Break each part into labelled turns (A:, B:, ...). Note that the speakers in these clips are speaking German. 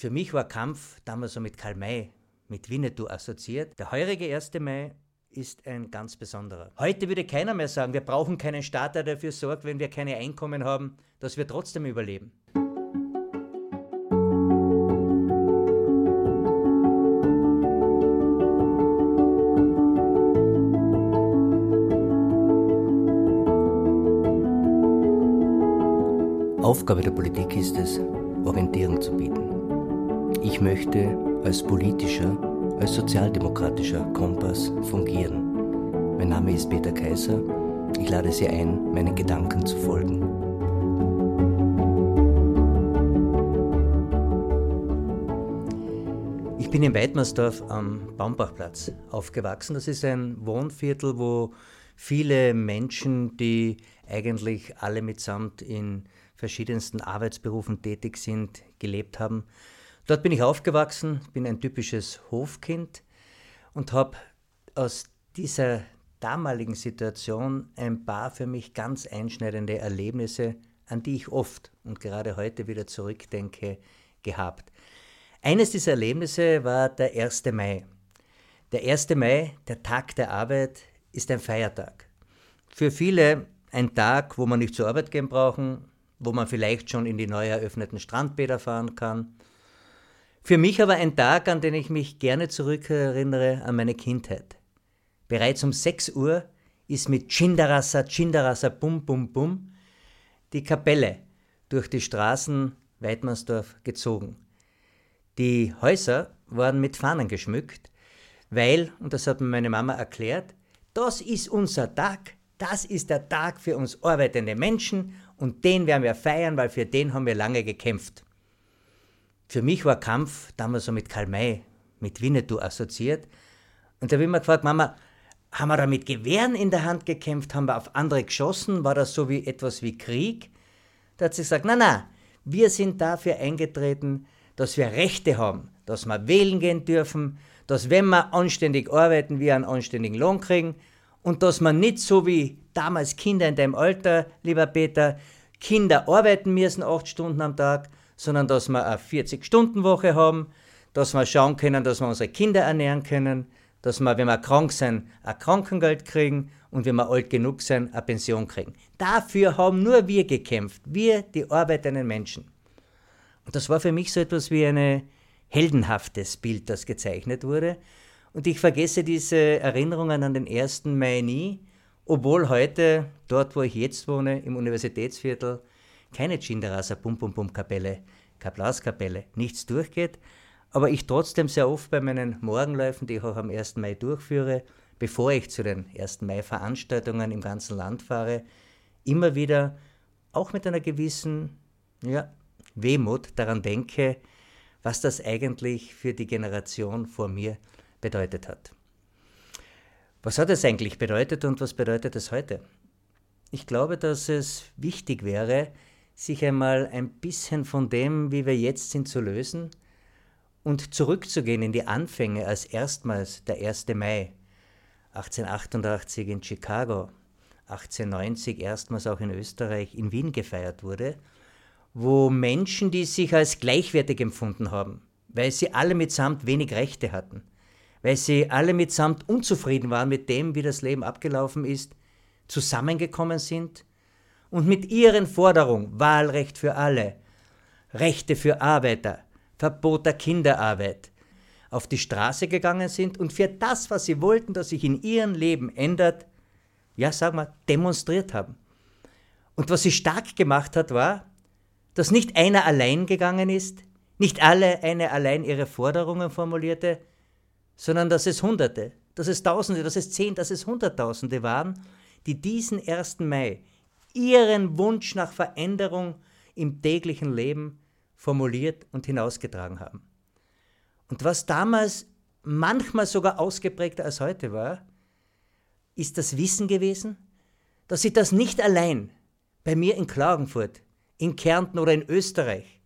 A: Für mich war Kampf damals so mit Karl May, mit Winnetou assoziiert. Der heurige 1. Mai ist ein ganz besonderer. Heute würde keiner mehr sagen, wir brauchen keinen Staat, der dafür sorgt, wenn wir keine Einkommen haben, dass wir trotzdem überleben. Aufgabe der Politik ist es, Orientierung zu bieten. Ich möchte als politischer, als sozialdemokratischer Kompass fungieren. Mein Name ist Peter Kaiser. Ich lade Sie ein, meinen Gedanken zu folgen. Ich bin in Weidmersdorf am Baumbachplatz aufgewachsen. Das ist ein Wohnviertel, wo viele Menschen, die eigentlich alle mitsamt in verschiedensten Arbeitsberufen tätig sind, gelebt haben. Dort bin ich aufgewachsen, bin ein typisches Hofkind und habe aus dieser damaligen Situation ein paar für mich ganz einschneidende Erlebnisse, an die ich oft und gerade heute wieder zurückdenke, gehabt. Eines dieser Erlebnisse war der 1. Mai. Der 1. Mai, der Tag der Arbeit, ist ein Feiertag. Für viele ein Tag, wo man nicht zur Arbeit gehen brauchen, wo man vielleicht schon in die neu eröffneten Strandbäder fahren kann. Für mich aber ein Tag, an den ich mich gerne zurückerinnere an meine Kindheit. Bereits um 6 Uhr ist mit Chindarasa, Chindarasa, Bum, Bum, Bum die Kapelle durch die Straßen Weidmannsdorf gezogen. Die Häuser waren mit Fahnen geschmückt, weil, und das hat mir meine Mama erklärt, das ist unser Tag, das ist der Tag für uns arbeitende Menschen und den werden wir feiern, weil für den haben wir lange gekämpft. Für mich war Kampf damals so mit Karl May, mit Winnetou assoziiert. Und da habe ich mir gefragt, Mama, haben wir da mit Gewehren in der Hand gekämpft? Haben wir auf andere geschossen? War das so wie etwas wie Krieg? Da hat sie gesagt, na na, wir sind dafür eingetreten, dass wir Rechte haben, dass wir wählen gehen dürfen, dass wenn wir anständig arbeiten, wir einen anständigen Lohn kriegen und dass man nicht so wie damals Kinder in deinem Alter, lieber Peter, Kinder arbeiten müssen acht Stunden am Tag, sondern dass wir eine 40-Stunden-Woche haben, dass wir schauen können, dass wir unsere Kinder ernähren können, dass wir, wenn wir krank sind, ein Krankengeld kriegen und wenn wir alt genug sind, eine Pension kriegen. Dafür haben nur wir gekämpft, wir, die arbeitenden Menschen. Und das war für mich so etwas wie ein heldenhaftes Bild, das gezeichnet wurde. Und ich vergesse diese Erinnerungen an den 1. Mai nie, obwohl heute, dort wo ich jetzt wohne, im Universitätsviertel, keine Chindarasa Pum Pum Pum Kapelle, Kaplauskapelle, nichts durchgeht, aber ich trotzdem sehr oft bei meinen Morgenläufen, die ich auch am 1. Mai durchführe, bevor ich zu den 1. Mai Veranstaltungen im ganzen Land fahre, immer wieder auch mit einer gewissen ja, Wehmut daran denke, was das eigentlich für die Generation vor mir bedeutet hat. Was hat es eigentlich bedeutet und was bedeutet es heute? Ich glaube, dass es wichtig wäre, sich einmal ein bisschen von dem, wie wir jetzt sind, zu lösen und zurückzugehen in die Anfänge, als erstmals der 1. Mai 1888 in Chicago, 1890 erstmals auch in Österreich, in Wien gefeiert wurde, wo Menschen, die sich als gleichwertig empfunden haben, weil sie alle mitsamt wenig Rechte hatten, weil sie alle mitsamt unzufrieden waren mit dem, wie das Leben abgelaufen ist, zusammengekommen sind und mit ihren Forderungen Wahlrecht für alle, Rechte für Arbeiter, Verbot der Kinderarbeit auf die Straße gegangen sind und für das, was sie wollten, dass sich in ihrem Leben ändert, ja, sag mal, demonstriert haben. Und was sie stark gemacht hat, war, dass nicht einer allein gegangen ist, nicht alle eine allein ihre Forderungen formulierte, sondern dass es Hunderte, dass es Tausende, dass es Zehn, dass es Hunderttausende waren, die diesen 1. Mai ihren Wunsch nach Veränderung im täglichen Leben formuliert und hinausgetragen haben. Und was damals manchmal sogar ausgeprägter als heute war, ist das Wissen gewesen, dass ich das nicht allein bei mir in Klagenfurt, in Kärnten oder in Österreich,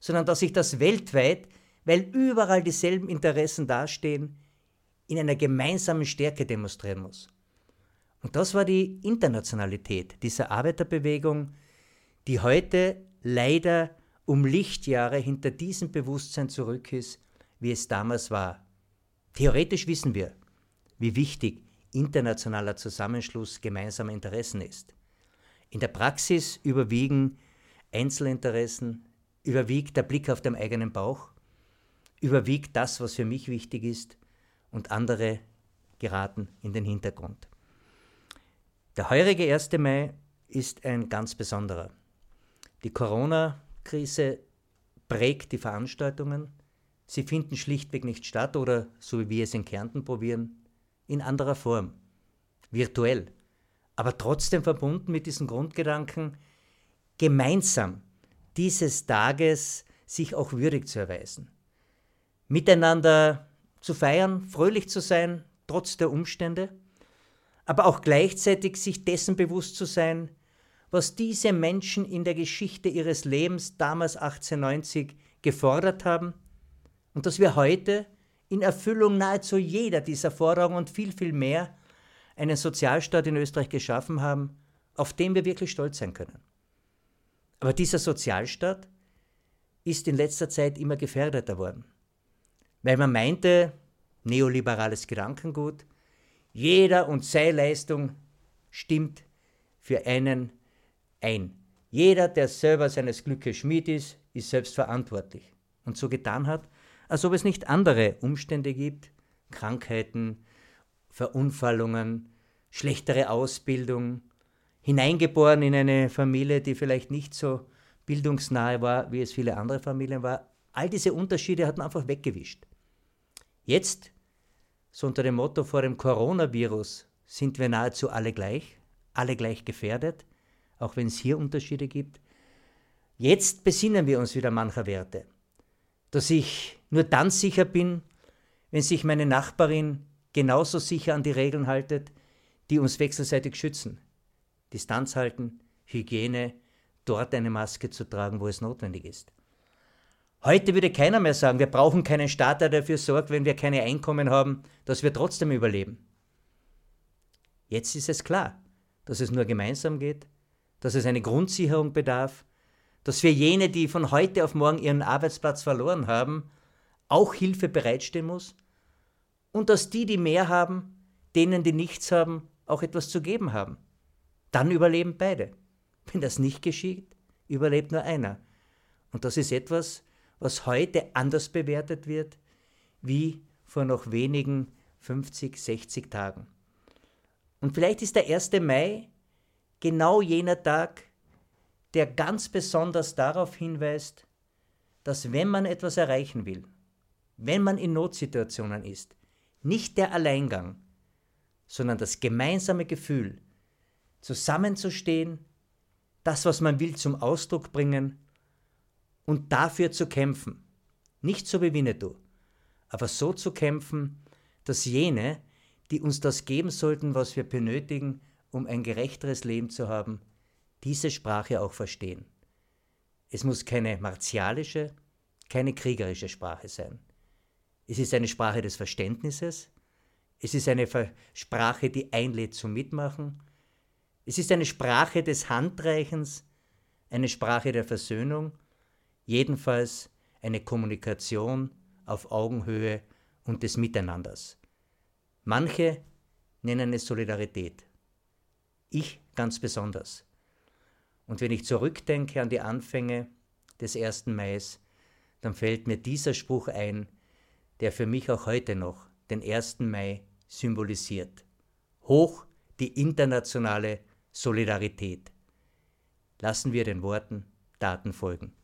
A: sondern dass ich das weltweit weil überall dieselben Interessen dastehen, in einer gemeinsamen Stärke demonstrieren muss. Und das war die Internationalität dieser Arbeiterbewegung, die heute leider um Lichtjahre hinter diesem Bewusstsein zurück ist, wie es damals war. Theoretisch wissen wir, wie wichtig internationaler Zusammenschluss gemeinsamer Interessen ist. In der Praxis überwiegen Einzelinteressen, überwiegt der Blick auf den eigenen Bauch, überwiegt das, was für mich wichtig ist, und andere geraten in den Hintergrund. Der heurige 1. Mai ist ein ganz besonderer. Die Corona-Krise prägt die Veranstaltungen. Sie finden schlichtweg nicht statt oder, so wie wir es in Kärnten probieren, in anderer Form, virtuell, aber trotzdem verbunden mit diesem Grundgedanken, gemeinsam dieses Tages sich auch würdig zu erweisen. Miteinander zu feiern, fröhlich zu sein, trotz der Umstände, aber auch gleichzeitig sich dessen bewusst zu sein, was diese Menschen in der Geschichte ihres Lebens damals 1890 gefordert haben und dass wir heute in Erfüllung nahezu jeder dieser Forderungen und viel, viel mehr einen Sozialstaat in Österreich geschaffen haben, auf den wir wirklich stolz sein können. Aber dieser Sozialstaat ist in letzter Zeit immer gefährdeter worden, weil man meinte, neoliberales Gedankengut, jeder und seine Leistung stimmt für einen ein. Jeder, der selber seines Glückes Schmied ist, ist selbst verantwortlich. Und so getan hat, als ob es nicht andere Umstände gibt, Krankheiten, Verunfallungen, schlechtere Ausbildung, hineingeboren in eine Familie, die vielleicht nicht so bildungsnahe war, wie es viele andere Familien war. All diese Unterschiede hat man einfach weggewischt. Jetzt, so unter dem Motto vor dem Coronavirus, sind wir nahezu alle gleich, alle gleich gefährdet auch wenn es hier Unterschiede gibt. Jetzt besinnen wir uns wieder mancher Werte, dass ich nur dann sicher bin, wenn sich meine Nachbarin genauso sicher an die Regeln haltet, die uns wechselseitig schützen. Distanz halten, Hygiene, dort eine Maske zu tragen, wo es notwendig ist. Heute würde keiner mehr sagen, wir brauchen keinen Staat, der dafür sorgt, wenn wir keine Einkommen haben, dass wir trotzdem überleben. Jetzt ist es klar, dass es nur gemeinsam geht, dass es eine Grundsicherung bedarf, dass für jene, die von heute auf morgen ihren Arbeitsplatz verloren haben, auch Hilfe bereitstehen muss und dass die, die mehr haben, denen, die nichts haben, auch etwas zu geben haben. Dann überleben beide. Wenn das nicht geschieht, überlebt nur einer. Und das ist etwas, was heute anders bewertet wird, wie vor noch wenigen 50, 60 Tagen. Und vielleicht ist der 1. Mai genau jener Tag, der ganz besonders darauf hinweist, dass wenn man etwas erreichen will, wenn man in Notsituationen ist, nicht der Alleingang, sondern das gemeinsame Gefühl, zusammenzustehen, das, was man will, zum Ausdruck bringen und dafür zu kämpfen. Nicht so wie Winnetou, aber so zu kämpfen, dass jene, die uns das geben sollten, was wir benötigen, um ein gerechteres Leben zu haben, diese Sprache auch verstehen. Es muss keine martialische, keine kriegerische Sprache sein. Es ist eine Sprache des Verständnisses, es ist eine Sprache, die einlädt zum Mitmachen, es ist eine Sprache des Handreichens, eine Sprache der Versöhnung, jedenfalls eine Kommunikation auf Augenhöhe und des Miteinanders. Manche nennen es Solidarität. Ich ganz besonders. Und wenn ich zurückdenke an die Anfänge des 1. Mai, dann fällt mir dieser Spruch ein, der für mich auch heute noch den 1. Mai symbolisiert. Hoch die internationale Solidarität. Lassen wir den Worten Taten folgen.